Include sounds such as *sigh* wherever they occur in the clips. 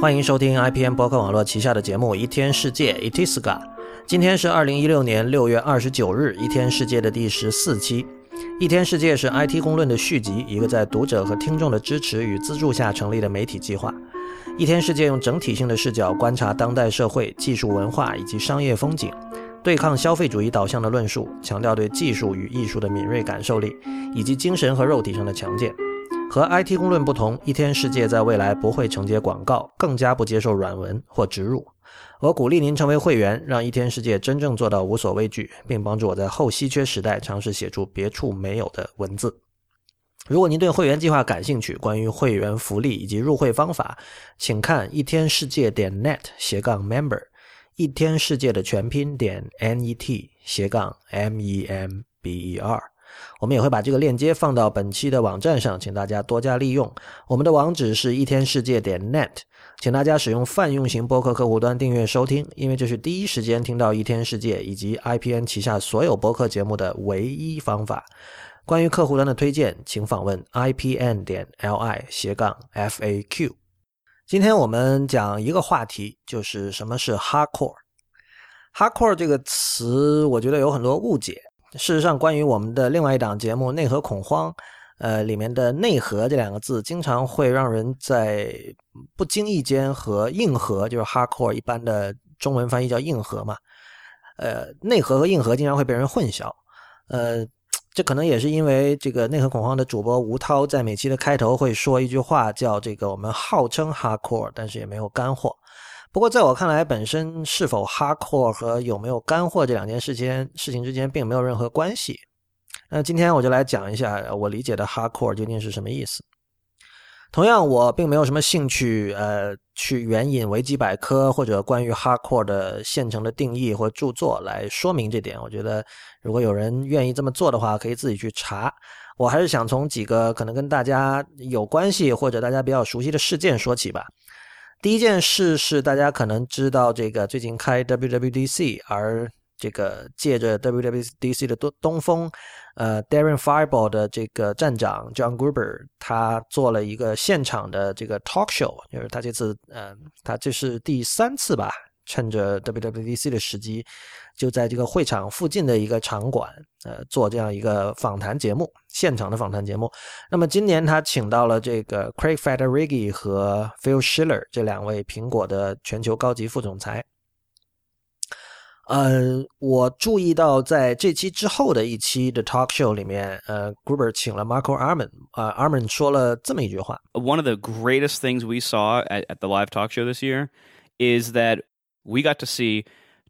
欢迎收听 IPN 博客网络旗下的节目《一天世界》Itiska。今天是二零一六年六月二十九日，《一天世界》的第十四期。《一天世界》是 IT 公论的续集，一个在读者和听众的支持与资助下成立的媒体计划。《一天世界》用整体性的视角观察当代社会、技术文化以及商业风景，对抗消费主义导向的论述，强调对技术与艺术的敏锐感受力，以及精神和肉体上的强健。和 IT 公论不同，一天世界在未来不会承接广告，更加不接受软文或植入。我鼓励您成为会员，让一天世界真正做到无所畏惧，并帮助我在后稀缺时代尝试写出别处没有的文字。如果您对会员计划感兴趣，关于会员福利以及入会方法，请看一天世界点 net 斜杠 member，一天世界的全拼点 net 斜杠 m e m b e r。我们也会把这个链接放到本期的网站上，请大家多加利用。我们的网址是一天世界点 net，请大家使用泛用型播客客户端订阅收听，因为这是第一时间听到一天世界以及 IPN 旗下所有播客节目的唯一方法。关于客户端的推荐，请访问 IPN 点 li 斜杠 FAQ。今天我们讲一个话题，就是什么是 hardcore。hardcore 这个词，我觉得有很多误解。事实上，关于我们的另外一档节目《内核恐慌》，呃，里面的“内核”这两个字，经常会让人在不经意间和“硬核”就是 “hardcore” 一般的中文翻译叫“硬核”嘛，呃，内核和硬核经常会被人混淆。呃，这可能也是因为这个《内核恐慌》的主播吴涛在每期的开头会说一句话，叫“这个我们号称 hardcore，但是也没有干货”。不过，在我看来，本身是否 hardcore 和有没有干货这两件事情事情之间并没有任何关系。那今天我就来讲一下我理解的 hardcore 究竟是什么意思。同样，我并没有什么兴趣，呃，去援引维基百科或者关于 hardcore 的现成的定义或著作来说明这点。我觉得，如果有人愿意这么做的话，可以自己去查。我还是想从几个可能跟大家有关系或者大家比较熟悉的事件说起吧。第一件事是大家可能知道，这个最近开 WWDC，而这个借着 WWDC 的东东风，呃，Darren Fireball 的这个站长 John Gruber，他做了一个现场的这个 talk show，就是他这次，呃，他这是第三次吧。趁着 WWDC 的时机，就在这个会场附近的一个场馆，呃，做这样一个访谈节目，现场的访谈节目。那么今年他请到了这个 Craig Federighi 和 Phil Schiller 这两位苹果的全球高级副总裁。呃，我注意到在这期之后的一期的 talk show 里面，呃，Gruber 请了 Marco Arman，啊，Arman 说了这么一句话：One of the greatest things we saw at, at the live talk show this year is that we got to see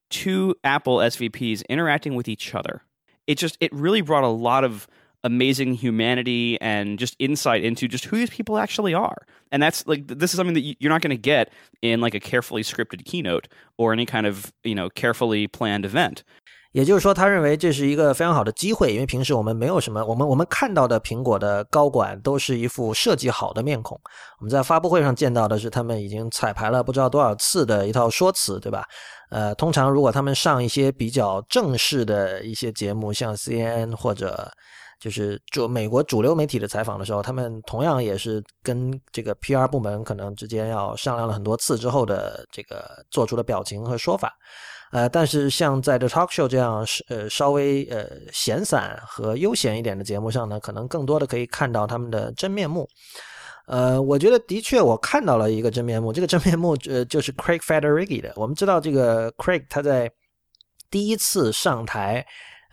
two Apple SVPs interacting with each other. It just it really brought a lot of amazing humanity and just insight into just who these people actually are. And that's like this is something that you're not going to get in like a carefully scripted keynote or any kind of, you know, carefully planned event. 也就是说，他认为这是一个非常好的机会，因为平时我们没有什么，我们我们看到的苹果的高管都是一副设计好的面孔。我们在发布会上见到的是他们已经彩排了不知道多少次的一套说辞，对吧？呃，通常如果他们上一些比较正式的一些节目，像 CNN 或者 就是主美国主流媒体的采访的时候，他们同样也是跟这个 PR 部门可能之间要商量了很多次之后的这个做出的表情和说法。呃，但是像在 The Talk Show 这样是呃稍微呃闲散和悠闲一点的节目上呢，可能更多的可以看到他们的真面目。呃，我觉得的确我看到了一个真面目，这个真面目呃就是 Craig Federighi 的。我们知道这个 Craig 他在第一次上台。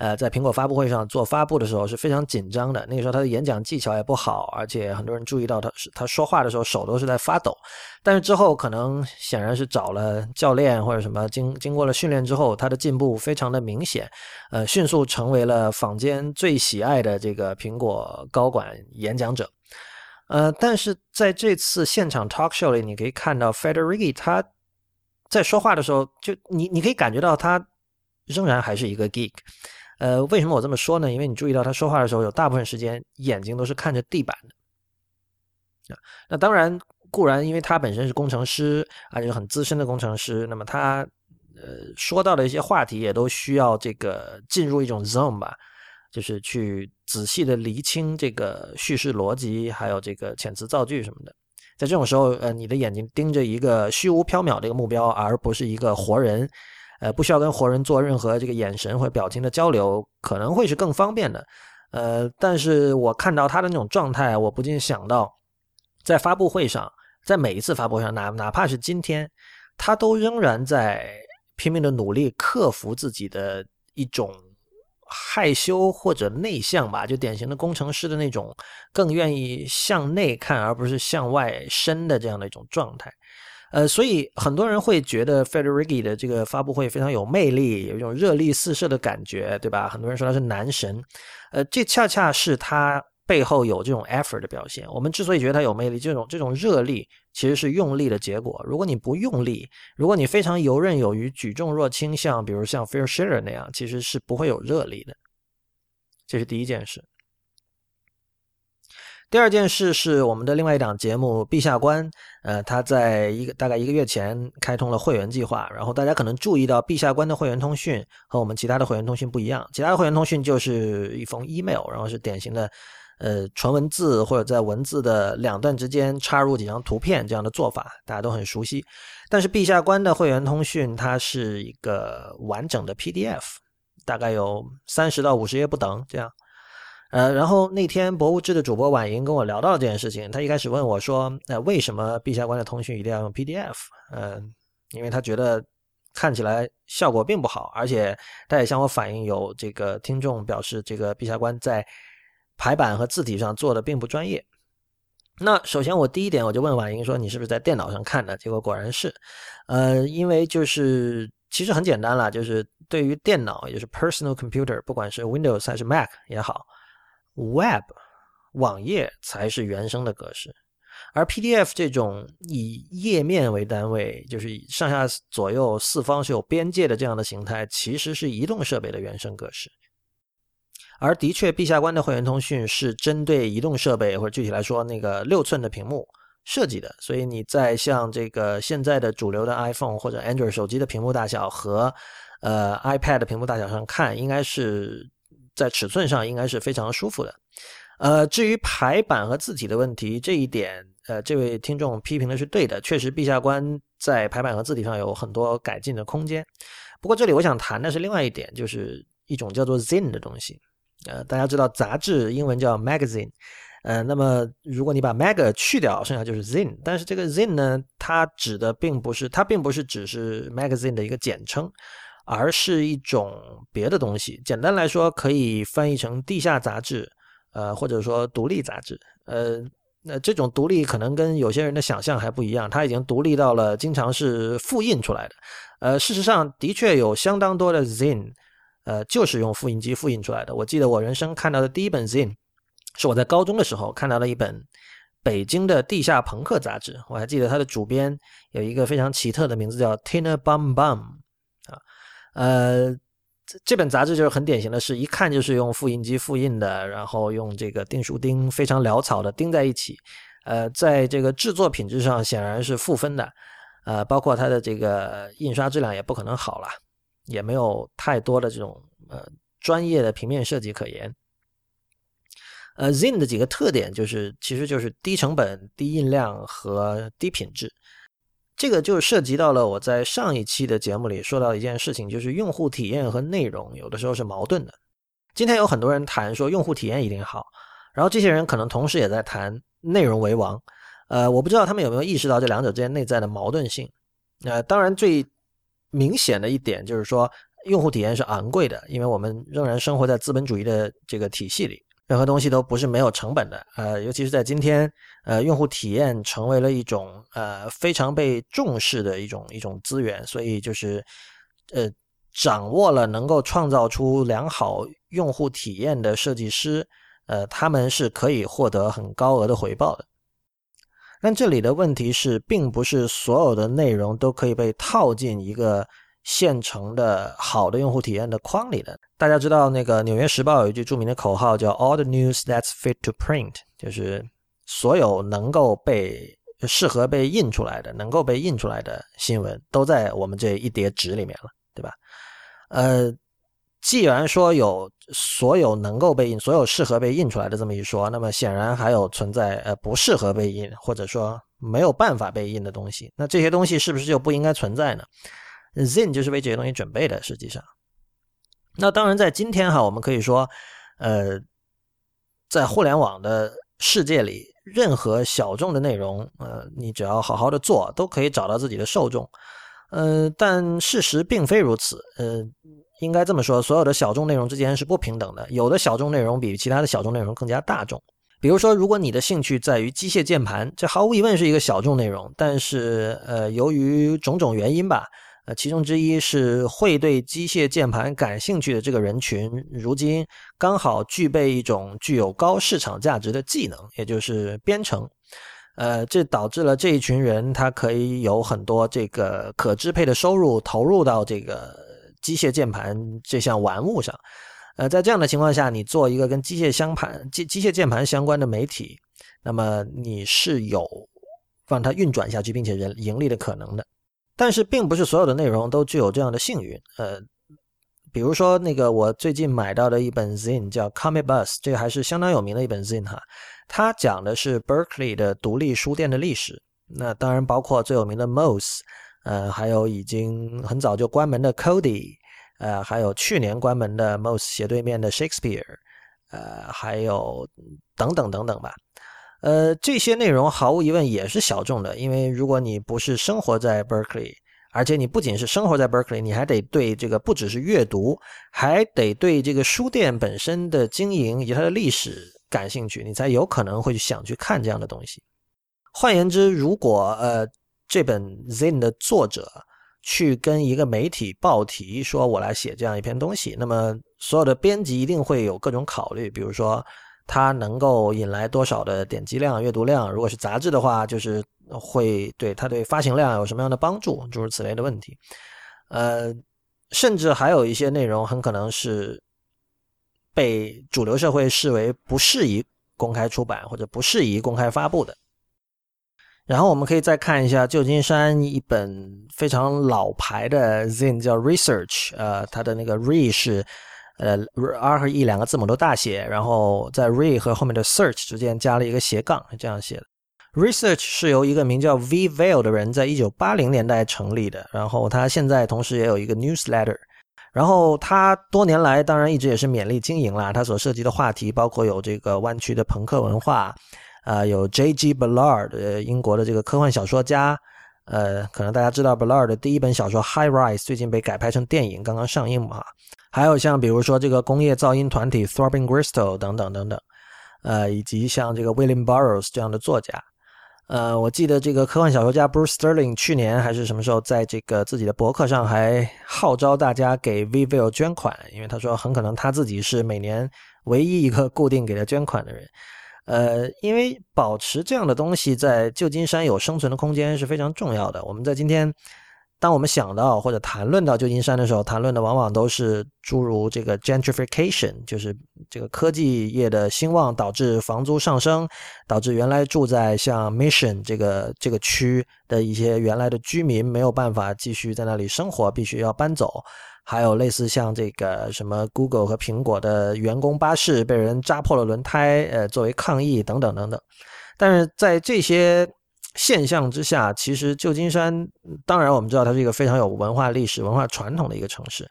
呃，在苹果发布会上做发布的时候是非常紧张的。那个时候他的演讲技巧也不好，而且很多人注意到他是他说话的时候手都是在发抖。但是之后可能显然是找了教练或者什么，经经过了训练之后，他的进步非常的明显，呃，迅速成为了坊间最喜爱的这个苹果高管演讲者。呃，但是在这次现场 talk show 里，你可以看到 Federighi 他在说话的时候，就你你可以感觉到他仍然还是一个 geek。呃，为什么我这么说呢？因为你注意到他说话的时候，有大部分时间眼睛都是看着地板的。那当然，固然因为他本身是工程师，而且很资深的工程师，那么他呃说到的一些话题也都需要这个进入一种 zone 吧，就是去仔细的厘清这个叙事逻辑，还有这个遣词造句什么的。在这种时候，呃，你的眼睛盯着一个虚无缥缈的一个目标，而不是一个活人，呃，不需要跟活人做任何这个眼神或表情的交流，可能会是更方便的。呃，但是我看到他的那种状态，我不禁想到，在发布会上，在每一次发布会上，哪哪怕是今天，他都仍然在拼命的努力克服自己的一种害羞或者内向吧，就典型的工程师的那种更愿意向内看而不是向外伸的这样的一种状态。呃，所以很多人会觉得 Federighi 的这个发布会非常有魅力，有一种热力四射的感觉，对吧？很多人说他是男神，呃，这恰恰是他背后有这种 effort 的表现。我们之所以觉得他有魅力，这种这种热力其实是用力的结果。如果你不用力，如果你非常游刃有余、举重若轻，像比如像 Phil Schiller 那样，其实是不会有热力的。这是第一件事。第二件事是我们的另外一档节目《陛下观》，呃，他在一个大概一个月前开通了会员计划。然后大家可能注意到，《陛下观》的会员通讯和我们其他的会员通讯不一样。其他的会员通讯就是一封 email，然后是典型的，呃，纯文字或者在文字的两段之间插入几张图片这样的做法，大家都很熟悉。但是《陛下观》的会员通讯它是一个完整的 PDF，大概有三十到五十页不等这样。呃，然后那天博物志的主播婉莹跟我聊到了这件事情。他一开始问我说：“呃，为什么陛下观的通讯一定要用 PDF？” 嗯，因为他觉得看起来效果并不好，而且他也向我反映有这个听众表示，这个陛下观在排版和字体上做的并不专业。那首先我第一点我就问婉莹说：“你是不是在电脑上看的？”结果果然是。呃，因为就是其实很简单了，就是对于电脑，也就是 personal computer，不管是 Windows 还是 Mac 也好。Web 网页才是原生的格式，而 PDF 这种以页面为单位，就是上下左右四方是有边界的这样的形态，其实是移动设备的原生格式。而的确，陛下观的会员通讯是针对移动设备，或者具体来说，那个六寸的屏幕设计的。所以你在像这个现在的主流的 iPhone 或者 Android 手机的屏幕大小和呃 iPad 的屏幕大小上看，应该是。在尺寸上应该是非常舒服的，呃，至于排版和字体的问题，这一点，呃，这位听众批评的是对的，确实，陛下官在排版和字体上有很多改进的空间。不过，这里我想谈的是另外一点，就是一种叫做 “zin” 的东西。呃，大家知道杂志英文叫 magazine，呃，那么如果你把 mag 去掉，剩下就是 “zin”，。但是这个 “zin” 呢，它指的并不是，它并不是只是 magazine 的一个简称。而是一种别的东西。简单来说，可以翻译成地下杂志，呃，或者说独立杂志。呃，那这种独立可能跟有些人的想象还不一样，它已经独立到了经常是复印出来的。呃，事实上，的确有相当多的 Zin，呃，就是用复印机复印出来的。我记得我人生看到的第一本 Zin，是我在高中的时候看到了一本北京的地下朋克杂志。我还记得它的主编有一个非常奇特的名字，叫 Tina Bum Bum 啊。呃，这这本杂志就是很典型的，是一看就是用复印机复印的，然后用这个订书钉非常潦草的钉在一起。呃，在这个制作品质上显然是负分的，呃，包括它的这个印刷质量也不可能好了，也没有太多的这种呃专业的平面设计可言。呃，Zin 的几个特点就是，其实就是低成本、低印量和低品质。这个就涉及到了我在上一期的节目里说到一件事情，就是用户体验和内容有的时候是矛盾的。今天有很多人谈说用户体验一定好，然后这些人可能同时也在谈内容为王。呃，我不知道他们有没有意识到这两者之间内在的矛盾性。呃，当然最明显的一点就是说，用户体验是昂贵的，因为我们仍然生活在资本主义的这个体系里。任何东西都不是没有成本的，呃，尤其是在今天，呃，用户体验成为了一种呃非常被重视的一种一种资源，所以就是，呃，掌握了能够创造出良好用户体验的设计师，呃，他们是可以获得很高额的回报的。但这里的问题是，并不是所有的内容都可以被套进一个。现成的好的用户体验的框里的，大家知道那个《纽约时报》有一句著名的口号叫 “All the news that's fit to print”，就是所有能够被适合被印出来的、能够被印出来的新闻，都在我们这一叠纸里面了，对吧？呃，既然说有所有能够被印、所有适合被印出来的这么一说，那么显然还有存在呃不适合被印或者说没有办法被印的东西。那这些东西是不是就不应该存在呢 Zen 就是为这些东西准备的。实际上，那当然在今天哈，我们可以说，呃，在互联网的世界里，任何小众的内容，呃，你只要好好的做，都可以找到自己的受众。呃，但事实并非如此。呃，应该这么说，所有的小众内容之间是不平等的。有的小众内容比其他的小众内容更加大众。比如说，如果你的兴趣在于机械键盘，这毫无疑问是一个小众内容。但是，呃，由于种种原因吧，呃，其中之一是会对机械键盘感兴趣的这个人群，如今刚好具备一种具有高市场价值的技能，也就是编程。呃，这导致了这一群人，他可以有很多这个可支配的收入投入到这个机械键盘这项玩物上。呃，在这样的情况下，你做一个跟机械相盘、机机械键盘相关的媒体，那么你是有让它运转下去并且人盈利的可能的。但是，并不是所有的内容都具有这样的幸运。呃，比如说那个我最近买到的一本 Zin 叫 Comic Bus，这个还是相当有名的一本 Zin 哈。它讲的是 Berkeley 的独立书店的历史，那当然包括最有名的 Moss，呃，还有已经很早就关门的 Cody，呃，还有去年关门的 Moss 斜对面的 Shakespeare，呃，还有等等等等吧。呃，这些内容毫无疑问也是小众的，因为如果你不是生活在 Berkeley，而且你不仅是生活在 Berkeley，你还得对这个不只是阅读，还得对这个书店本身的经营以及它的历史。感兴趣，你才有可能会想去看这样的东西。换言之，如果呃这本 Zin 的作者去跟一个媒体报题说，我来写这样一篇东西，那么所有的编辑一定会有各种考虑，比如说它能够引来多少的点击量、阅读量。如果是杂志的话，就是会对它对发行量有什么样的帮助，诸如此类的问题。呃，甚至还有一些内容很可能是。被主流社会视为不适宜公开出版或者不适宜公开发布的。然后我们可以再看一下旧金山一本非常老牌的 Zine，叫 Research，呃，它的那个 Re 是呃 R 和 E 两个字母都大写，然后在 Re 和后面的 Search 之间加了一个斜杠，这样写的。Research 是由一个名叫 V Vail 的人在一九八零年代成立的，然后他现在同时也有一个 Newsletter。然后他多年来当然一直也是勉力经营啦。他所涉及的话题包括有这个湾区的朋克文化，呃，有 J.G. Ballard，呃，英国的这个科幻小说家，呃，可能大家知道 Ballard 的第一本小说《High Rise》最近被改拍成电影，刚刚上映嘛。还有像比如说这个工业噪音团体 Throbbing Gristle 等等等等，呃，以及像这个 William Burroughs 这样的作家。呃，我记得这个科幻小说家 Bruce Sterling 去年还是什么时候，在这个自己的博客上还号召大家给 Vivio 捐款，因为他说很可能他自己是每年唯一一个固定给他捐款的人。呃，因为保持这样的东西在旧金山有生存的空间是非常重要的。我们在今天。当我们想到或者谈论到旧金山的时候，谈论的往往都是诸如这个 gentrification，就是这个科技业的兴旺导致房租上升，导致原来住在像 Mission 这个这个区的一些原来的居民没有办法继续在那里生活，必须要搬走。还有类似像这个什么 Google 和苹果的员工巴士被人扎破了轮胎，呃，作为抗议等等等等。但是在这些。现象之下，其实旧金山，当然我们知道它是一个非常有文化历史、文化传统的一个城市，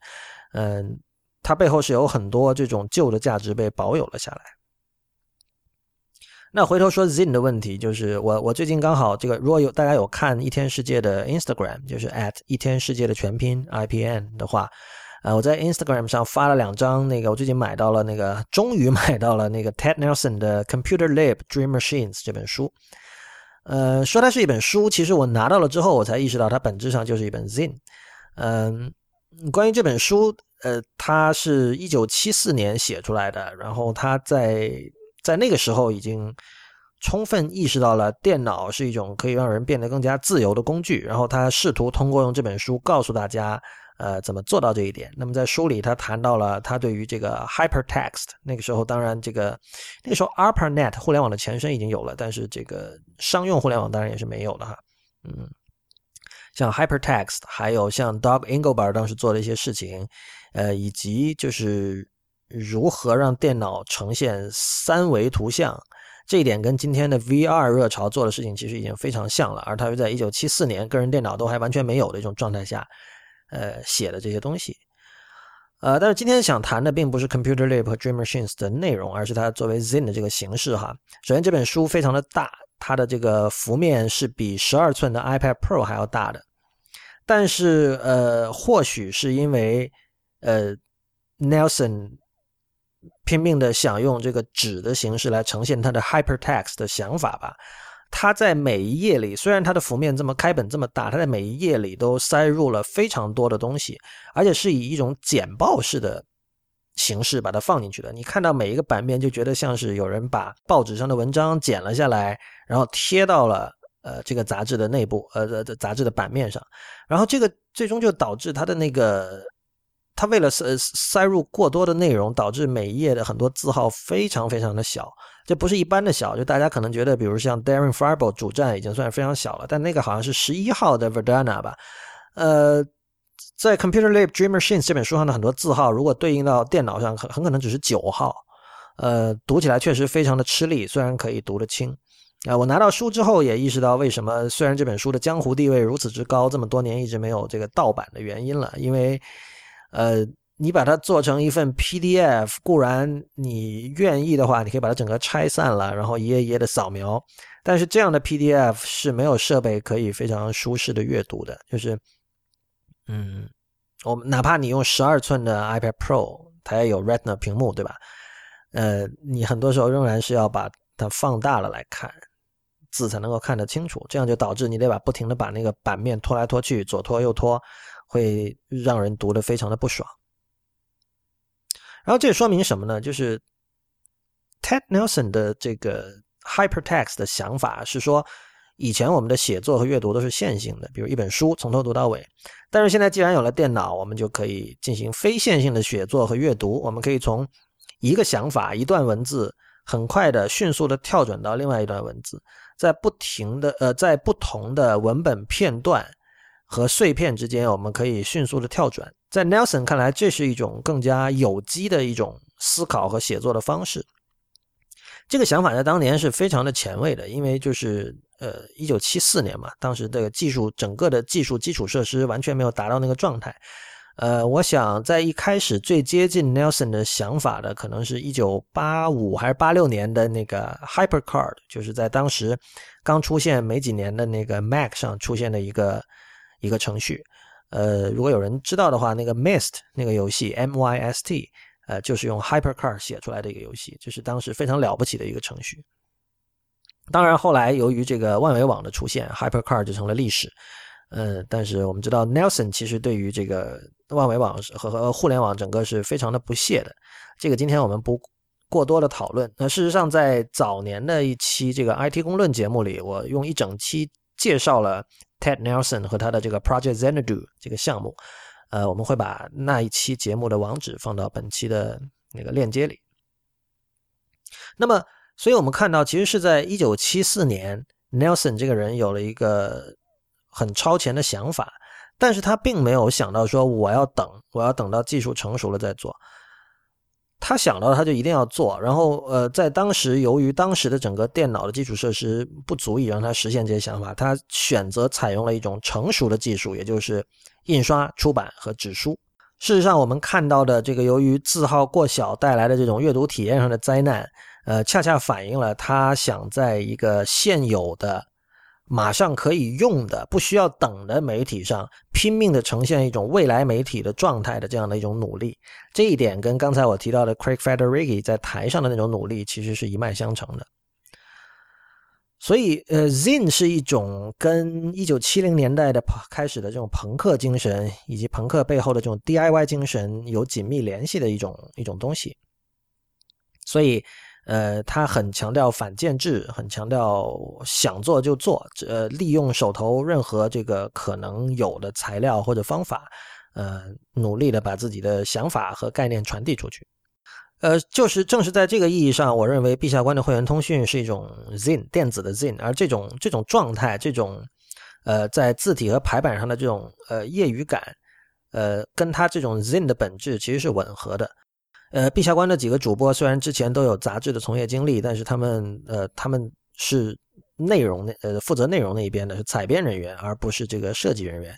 嗯，它背后是有很多这种旧的价值被保有了下来。那回头说 Zin 的问题，就是我我最近刚好这个，如果有大家有看一天世界的 Instagram，就是 at 一天世界的全拼 IPN 的话，呃，我在 Instagram 上发了两张那个，我最近买到了那个，终于 *laughs* 买到了那个 Ted Nelson 的 Computer Lab Dream Machines 这本书。呃，说它是一本书，其实我拿到了之后，我才意识到它本质上就是一本 ZIN。嗯，关于这本书，呃，它是一九七四年写出来的，然后它在在那个时候已经充分意识到了电脑是一种可以让人变得更加自由的工具，然后他试图通过用这本书告诉大家。呃，怎么做到这一点？那么在书里，他谈到了他对于这个 hypertext。那个时候，当然这个那个时候 ARPANET 互联网的前身已经有了，但是这个商用互联网当然也是没有的哈。嗯，像 hypertext，还有像 Doug Engelbart 当时做的一些事情，呃，以及就是如何让电脑呈现三维图像，这一点跟今天的 VR 热潮做的事情其实已经非常像了。而他又在一九七四年个人电脑都还完全没有的一种状态下，呃，写的这些东西。呃，但是今天想谈的并不是 Computer Lab 和 Dream Machines 的内容，而是它作为 Zen 的这个形式哈。首先，这本书非常的大，它的这个幅面是比十二寸的 iPad Pro 还要大的。但是，呃，或许是因为呃 Nelson 拼命的想用这个纸的形式来呈现他的 Hypertext 的想法吧。它在每一页里，虽然它的幅面这么开本这么大，它在每一页里都塞入了非常多的东西，而且是以一种简报式的形式把它放进去的。你看到每一个版面，就觉得像是有人把报纸上的文章剪了下来，然后贴到了呃这个杂志的内部，呃杂志的版面上，然后这个最终就导致它的那个。它为了塞塞入过多的内容，导致每一页的很多字号非常非常的小，这不是一般的小。就大家可能觉得，比如像 Darren f a r b e 主站已经算是非常小了，但那个好像是十一号的 Verdana 吧。呃，在 Computer Lab Dream Machines 这本书上的很多字号，如果对应到电脑上，很很可能只是九号。呃，读起来确实非常的吃力，虽然可以读得清。啊，我拿到书之后也意识到，为什么虽然这本书的江湖地位如此之高，这么多年一直没有这个盗版的原因了，因为。呃，你把它做成一份 PDF，固然你愿意的话，你可以把它整个拆散了，然后一页一页的扫描。但是这样的 PDF 是没有设备可以非常舒适的阅读的。就是，嗯，我哪怕你用十二寸的 iPad Pro，它也有 Retina 屏幕，对吧？呃，你很多时候仍然是要把它放大了来看字才能够看得清楚。这样就导致你得把不停的把那个版面拖来拖去，左拖右拖。会让人读得非常的不爽，然后这也说明什么呢？就是 Ted Nelson 的这个 Hypertext 的想法是说，以前我们的写作和阅读都是线性的，比如一本书从头读到尾，但是现在既然有了电脑，我们就可以进行非线性的写作和阅读，我们可以从一个想法、一段文字，很快的、迅速的跳转到另外一段文字，在不停的呃，在不同的文本片段。和碎片之间，我们可以迅速的跳转。在 Nelson 看来，这是一种更加有机的一种思考和写作的方式。这个想法在当年是非常的前卫的，因为就是呃，一九七四年嘛，当时的技术整个的技术基础设施完全没有达到那个状态。呃，我想在一开始最接近 Nelson 的想法的，可能是一九八五还是八六年的那个 HyperCard，就是在当时刚出现没几年的那个 Mac 上出现的一个。一个程序，呃，如果有人知道的话，那个 Mist 那个游戏 M Y S T，呃，就是用 Hypercar 写出来的一个游戏，这是当时非常了不起的一个程序。当然，后来由于这个万维网的出现，Hypercar 就成了历史。嗯，但是我们知道 Nelson 其实对于这个万维网和和互联网整个是非常的不屑的。这个今天我们不过多的讨论。那事实上，在早年的一期这个 IT 公论节目里，我用一整期介绍了。Ted Nelson 和他的这个 Project Xanadu 这个项目，呃，我们会把那一期节目的网址放到本期的那个链接里。那么，所以我们看到，其实是在一九七四年，Nelson 这个人有了一个很超前的想法，但是他并没有想到说我要等，我要等到技术成熟了再做。他想到他就一定要做，然后呃，在当时由于当时的整个电脑的基础设施不足以让他实现这些想法，他选择采用了一种成熟的技术，也就是印刷、出版和纸书。事实上，我们看到的这个由于字号过小带来的这种阅读体验上的灾难，呃，恰恰反映了他想在一个现有的。马上可以用的、不需要等的媒体上，拼命的呈现一种未来媒体的状态的这样的一种努力，这一点跟刚才我提到的 Craig Federighi 在台上的那种努力其实是一脉相承的。所以，呃，Zin 是一种跟一九七零年代的开始的这种朋克精神，以及朋克背后的这种 DIY 精神有紧密联系的一种一种东西。所以。呃，他很强调反建制，很强调想做就做，呃，利用手头任何这个可能有的材料或者方法，呃，努力的把自己的想法和概念传递出去。呃，就是正是在这个意义上，我认为陛下官的会员通讯是一种 Zin 电子的 Zin，而这种这种状态，这种呃，在字体和排版上的这种呃业余感，呃，跟他这种 Zin 的本质其实是吻合的。呃，陛下观的几个主播虽然之前都有杂志的从业经历，但是他们呃他们是内容那呃负责内容那一边的是采编人员，而不是这个设计人员。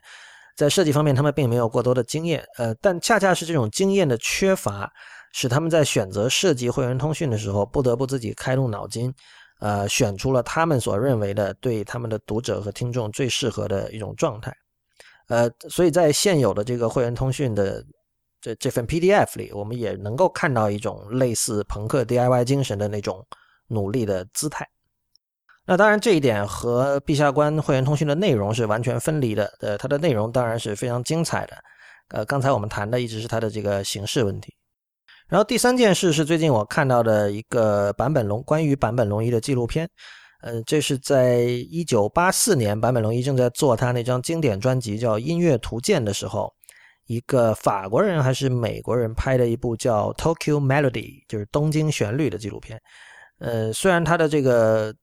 在设计方面，他们并没有过多的经验，呃，但恰恰是这种经验的缺乏，使他们在选择设计会员通讯的时候，不得不自己开动脑筋，呃，选出了他们所认为的对他们的读者和听众最适合的一种状态。呃，所以在现有的这个会员通讯的这这份 PDF 里，我们也能够看到一种类似朋克 DIY 精神的那种努力的姿态。那当然，这一点和陛下观会员通讯的内容是完全分离的。呃，它的内容当然是非常精彩的。呃，刚才我们谈的一直是它的这个形式问题。然后第三件事是最近我看到的一个坂本龙关于坂本龙一的纪录片。呃，这是在一九八四年坂本龙一正在做他那张经典专辑叫《音乐图鉴》的时候，一个法国人还是美国人拍的一部叫《Tokyo Melody》，就是东京旋律的纪录片。呃，虽然它的这个。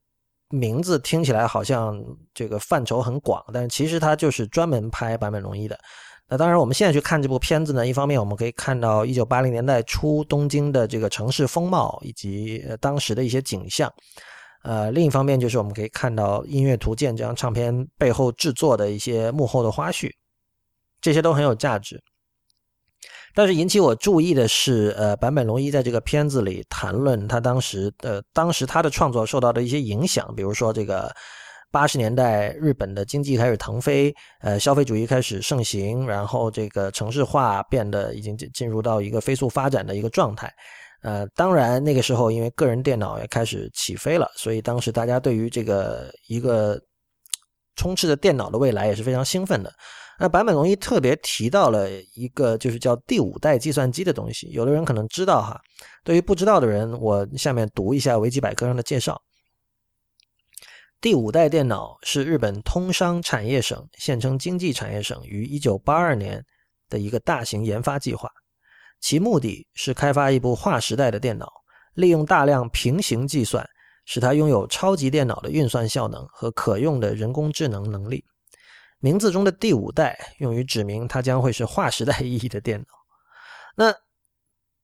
名字听起来好像这个范畴很广，但是其实它就是专门拍坂本龙一的。那当然，我们现在去看这部片子呢，一方面我们可以看到一九八零年代初东京的这个城市风貌以及当时的一些景象，呃，另一方面就是我们可以看到《音乐图鉴》这张唱片背后制作的一些幕后的花絮，这些都很有价值。但是引起我注意的是，呃，坂本龙一在这个片子里谈论他当时的当时他的创作受到的一些影响，比如说这个八十年代日本的经济开始腾飞，呃，消费主义开始盛行，然后这个城市化变得已经进入到一个飞速发展的一个状态，呃，当然那个时候因为个人电脑也开始起飞了，所以当时大家对于这个一个充斥着电脑的未来也是非常兴奋的。那坂本龙一特别提到了一个，就是叫第五代计算机的东西。有的人可能知道哈，对于不知道的人，我下面读一下维基百科上的介绍。第五代电脑是日本通商产业省（现称经济产业省）于1982年的一个大型研发计划，其目的是开发一部划时代的电脑，利用大量平行计算，使它拥有超级电脑的运算效能和可用的人工智能能力。名字中的第五代用于指明它将会是划时代意义的电脑。那，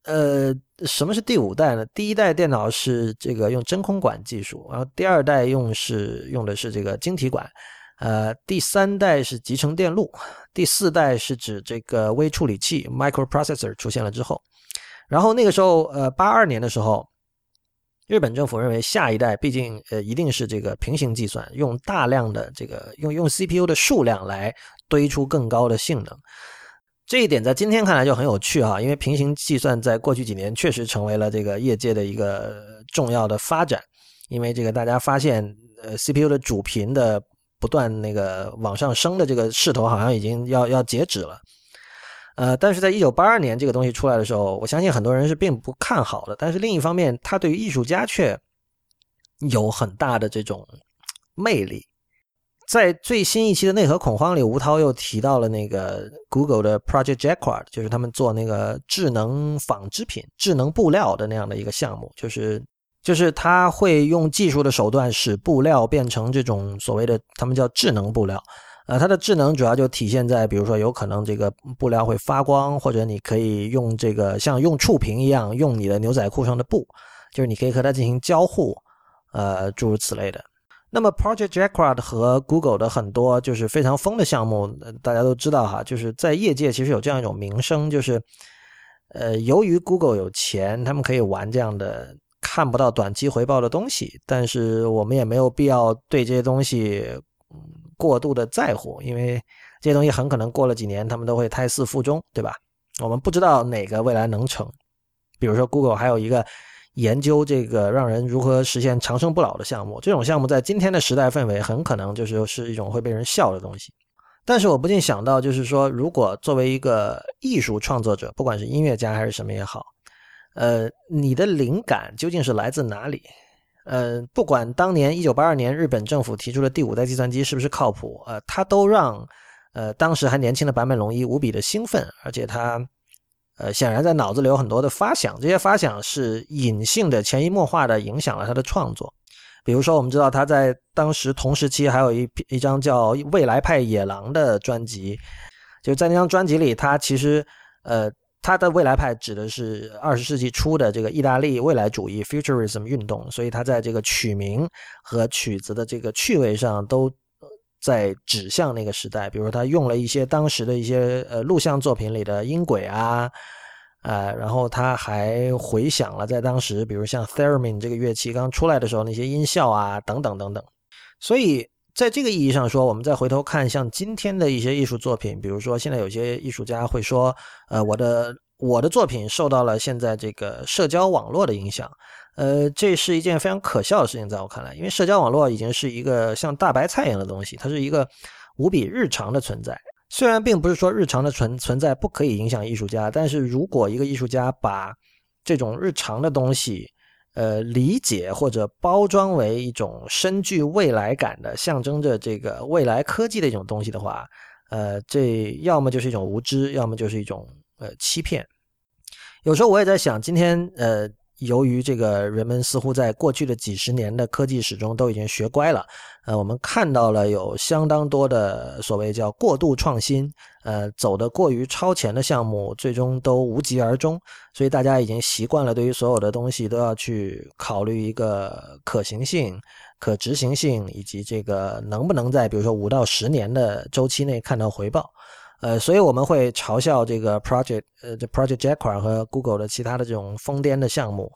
呃，什么是第五代呢？第一代电脑是这个用真空管技术，然后第二代用是用的是这个晶体管，呃，第三代是集成电路，第四代是指这个微处理器 （microprocessor） 出现了之后，然后那个时候，呃，八二年的时候。日本政府认为，下一代毕竟呃一定是这个平行计算，用大量的这个用用 CPU 的数量来堆出更高的性能。这一点在今天看来就很有趣哈，因为平行计算在过去几年确实成为了这个业界的一个重要的发展。因为这个大家发现，呃 CPU 的主频的不断那个往上升的这个势头好像已经要要截止了。呃，但是在一九八二年这个东西出来的时候，我相信很多人是并不看好的。但是另一方面，它对于艺术家却有很大的这种魅力。在最新一期的内核恐慌里，吴涛又提到了那个 Google 的 Project Jacquard，就是他们做那个智能纺织品、智能布料的那样的一个项目，就是就是他会用技术的手段使布料变成这种所谓的他们叫智能布料。呃，它的智能主要就体现在，比如说有可能这个布料会发光，或者你可以用这个像用触屏一样用你的牛仔裤上的布，就是你可以和它进行交互，呃，诸如此类的。那么 Project Jacquard 和 Google 的很多就是非常疯的项目，大家都知道哈，就是在业界其实有这样一种名声，就是呃，由于 Google 有钱，他们可以玩这样的看不到短期回报的东西，但是我们也没有必要对这些东西。过度的在乎，因为这些东西很可能过了几年，他们都会胎死腹中，对吧？我们不知道哪个未来能成。比如说，Google 还有一个研究这个让人如何实现长生不老的项目，这种项目在今天的时代氛围，很可能就是是一种会被人笑的东西。但是我不禁想到，就是说，如果作为一个艺术创作者，不管是音乐家还是什么也好，呃，你的灵感究竟是来自哪里？呃，不管当年一九八二年日本政府提出的第五代计算机是不是靠谱，呃，他都让呃当时还年轻的坂本龙一无比的兴奋，而且他呃显然在脑子里有很多的发想，这些发想是隐性的、潜移默化的影响了他的创作。比如说，我们知道他在当时同时期还有一一张叫《未来派野狼》的专辑，就在那张专辑里，他其实呃。他的未来派指的是二十世纪初的这个意大利未来主义 （Futurism） 运动，所以他在这个曲名和曲子的这个趣味上都在指向那个时代。比如他用了一些当时的一些呃录像作品里的音轨啊，呃，然后他还回想了在当时，比如像 theremin 这个乐器刚出来的时候那些音效啊，等等等等。所以在这个意义上说，我们再回头看像今天的一些艺术作品，比如说现在有些艺术家会说，呃，我的。我的作品受到了现在这个社交网络的影响，呃，这是一件非常可笑的事情，在我看来，因为社交网络已经是一个像大白菜一样的东西，它是一个无比日常的存在。虽然并不是说日常的存存在不可以影响艺术家，但是如果一个艺术家把这种日常的东西，呃，理解或者包装为一种深具未来感的、象征着这个未来科技的一种东西的话，呃，这要么就是一种无知，要么就是一种。呃，欺骗。有时候我也在想，今天呃，由于这个人们似乎在过去的几十年的科技史中都已经学乖了，呃，我们看到了有相当多的所谓叫过度创新，呃，走的过于超前的项目，最终都无疾而终。所以大家已经习惯了，对于所有的东西都要去考虑一个可行性、可执行性，以及这个能不能在比如说五到十年的周期内看到回报。呃，所以我们会嘲笑这个 project，呃，这 project Jacquard 和 Google 的其他的这种疯癫的项目，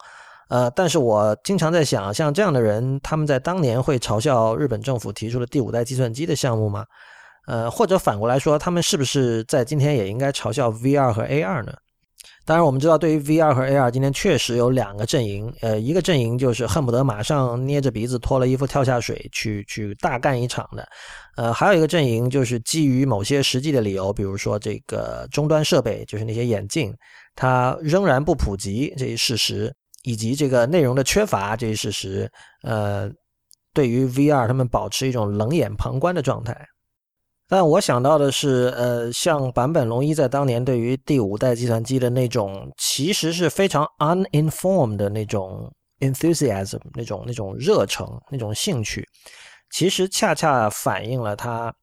呃，但是我经常在想，像这样的人，他们在当年会嘲笑日本政府提出的第五代计算机的项目吗？呃，或者反过来说，他们是不是在今天也应该嘲笑 VR 和 AR 呢？当然，我们知道，对于 VR 和 AR，今天确实有两个阵营。呃，一个阵营就是恨不得马上捏着鼻子脱了衣服跳下水去去大干一场的。呃，还有一个阵营就是基于某些实际的理由，比如说这个终端设备，就是那些眼镜，它仍然不普及这一事实，以及这个内容的缺乏这一事实，呃，对于 VR，他们保持一种冷眼旁观的状态。但我想到的是，呃，像坂本龙一在当年对于第五代计算机的那种，其实是非常 uninformed 的那种 enthusiasm，那种那种热诚，那种兴趣，其实恰恰反映了他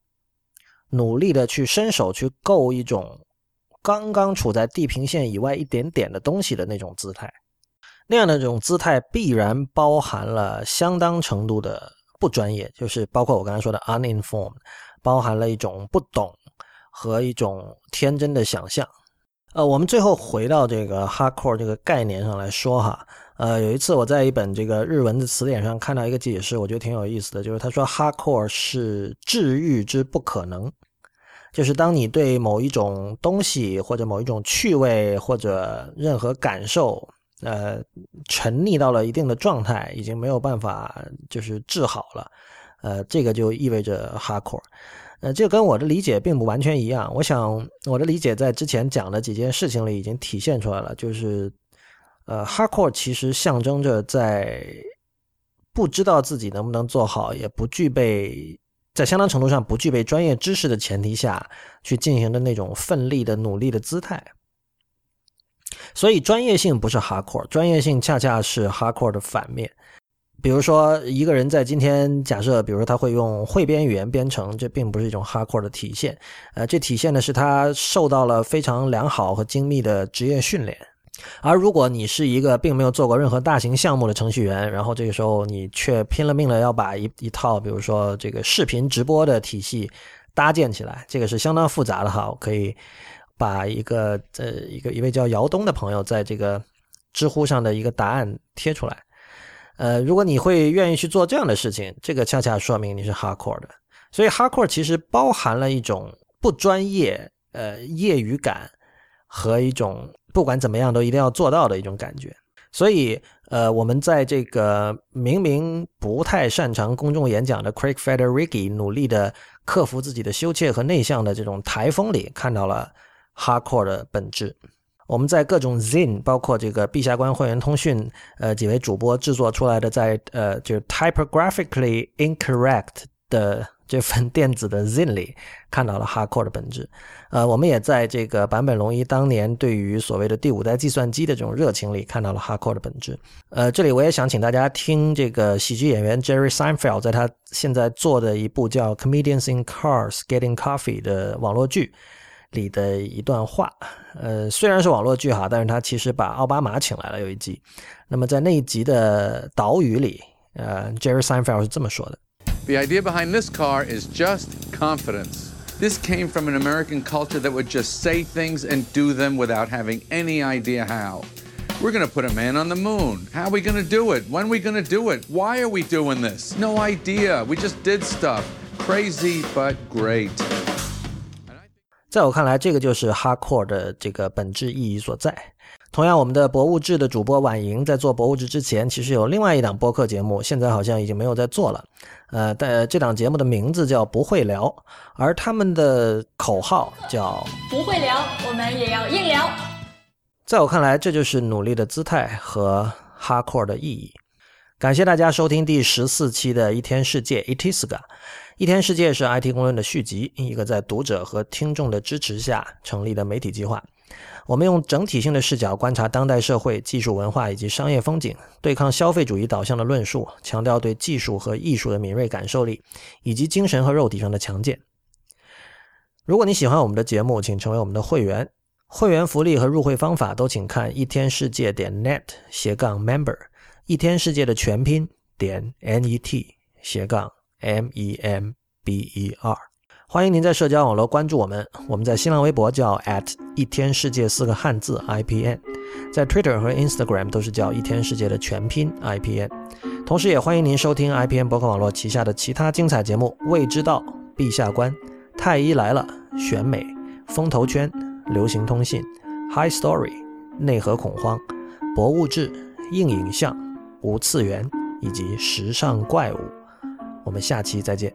努力的去伸手去够一种刚刚处在地平线以外一点点的东西的那种姿态。那样的这种姿态必然包含了相当程度的不专业，就是包括我刚才说的 uninformed。包含了一种不懂和一种天真的想象。呃，我们最后回到这个 hardcore 这个概念上来说哈。呃，有一次我在一本这个日文的词典上看到一个解释，我觉得挺有意思的，就是他说 hardcore 是治愈之不可能，就是当你对某一种东西或者某一种趣味或者任何感受，呃，沉溺到了一定的状态，已经没有办法就是治好了。呃，这个就意味着 hardcore，呃，这跟我的理解并不完全一样。我想我的理解在之前讲的几件事情里已经体现出来了，就是，呃，hardcore 其实象征着在不知道自己能不能做好，也不具备在相当程度上不具备专业知识的前提下去进行的那种奋力的努力的姿态。所以专业性不是 hardcore，专业性恰恰是 hardcore 的反面。比如说，一个人在今天假设，比如说他会用汇编语言编程，这并不是一种 hardcore 的体现，呃，这体现的是他受到了非常良好和精密的职业训练。而如果你是一个并没有做过任何大型项目的程序员，然后这个时候你却拼了命的要把一一套，比如说这个视频直播的体系搭建起来，这个是相当复杂的哈。我可以把一个呃一个一位叫姚东的朋友在这个知乎上的一个答案贴出来。呃，如果你会愿意去做这样的事情，这个恰恰说明你是 hardcore 的。所以 hardcore 其实包含了一种不专业、呃业余感和一种不管怎么样都一定要做到的一种感觉。所以，呃，我们在这个明明不太擅长公众演讲的 Craig Federighi 努力的克服自己的羞怯和内向的这种台风里，看到了 hardcore 的本质。我们在各种 Zin，包括这个陛下官会员通讯，呃，几位主播制作出来的，在呃，就 typographically incorrect 的这份 *laughs* 电子的 Zin 里，看到了 HARCore 的本质。呃，我们也在这个坂本龙一当年对于所谓的第五代计算机的这种热情里，看到了 HARCore 的本质。呃，这里我也想请大家听这个喜剧演员 Jerry Seinfeld 在他现在做的一部叫《Comedians in Cars Getting Coffee》的网络剧。里的一段话。呃，虽然是网络剧哈，但是他其实把奥巴马请来了有一集。那么在那一集的导语里，呃，Jerry Seinfeld 是这么说的 ：“The idea behind this car is just confidence. This came from an American culture that would just say things and do them without having any idea how.” We're going to put a man on the moon. How are we going to do it? When are we going to do it? Why are we doing this? No idea. We just did stuff. Crazy but great. 在我看来，这个就是 hardcore 的这个本质意义所在。同样，我们的博物志的主播婉莹在做博物志之前，其实有另外一档播客节目，现在好像已经没有在做了。 呃，但这档节目的名字叫不会聊，而他们的口号叫不会聊，我们也要硬聊。在我看来，这就是努力的姿态和 hardcore 的意义。感谢大家收听第十四期的一天世界 Itiska。一天世界是 IT 公论的续集，一个在读者和听众的支持下成立的媒体计划。我们用整体性的视角观察当代社会、技术文化以及商业风景，对抗消费主义导向的论述，强调对技术和艺术的敏锐感受力，以及精神和肉体上的强健。如果你喜欢我们的节目，请成为我们的会员。会员福利和入会方法都请看一天世界点 net 斜杠 member，一天世界的全拼点 net 斜杠 m e m b e r。欢迎您在社交网络关注我们，我们在新浪微博叫 at 一天世界四个汉字 i p n，在 Twitter 和 Instagram 都是叫一天世界的全拼 i p n。同时，也欢迎您收听 i p n 博客网络旗下的其他精彩节目：未知道、陛下观、太医来了、选美、风投圈。流行通信、High Story、内核恐慌、博物志、硬影像、无次元以及时尚怪物。我们下期再见。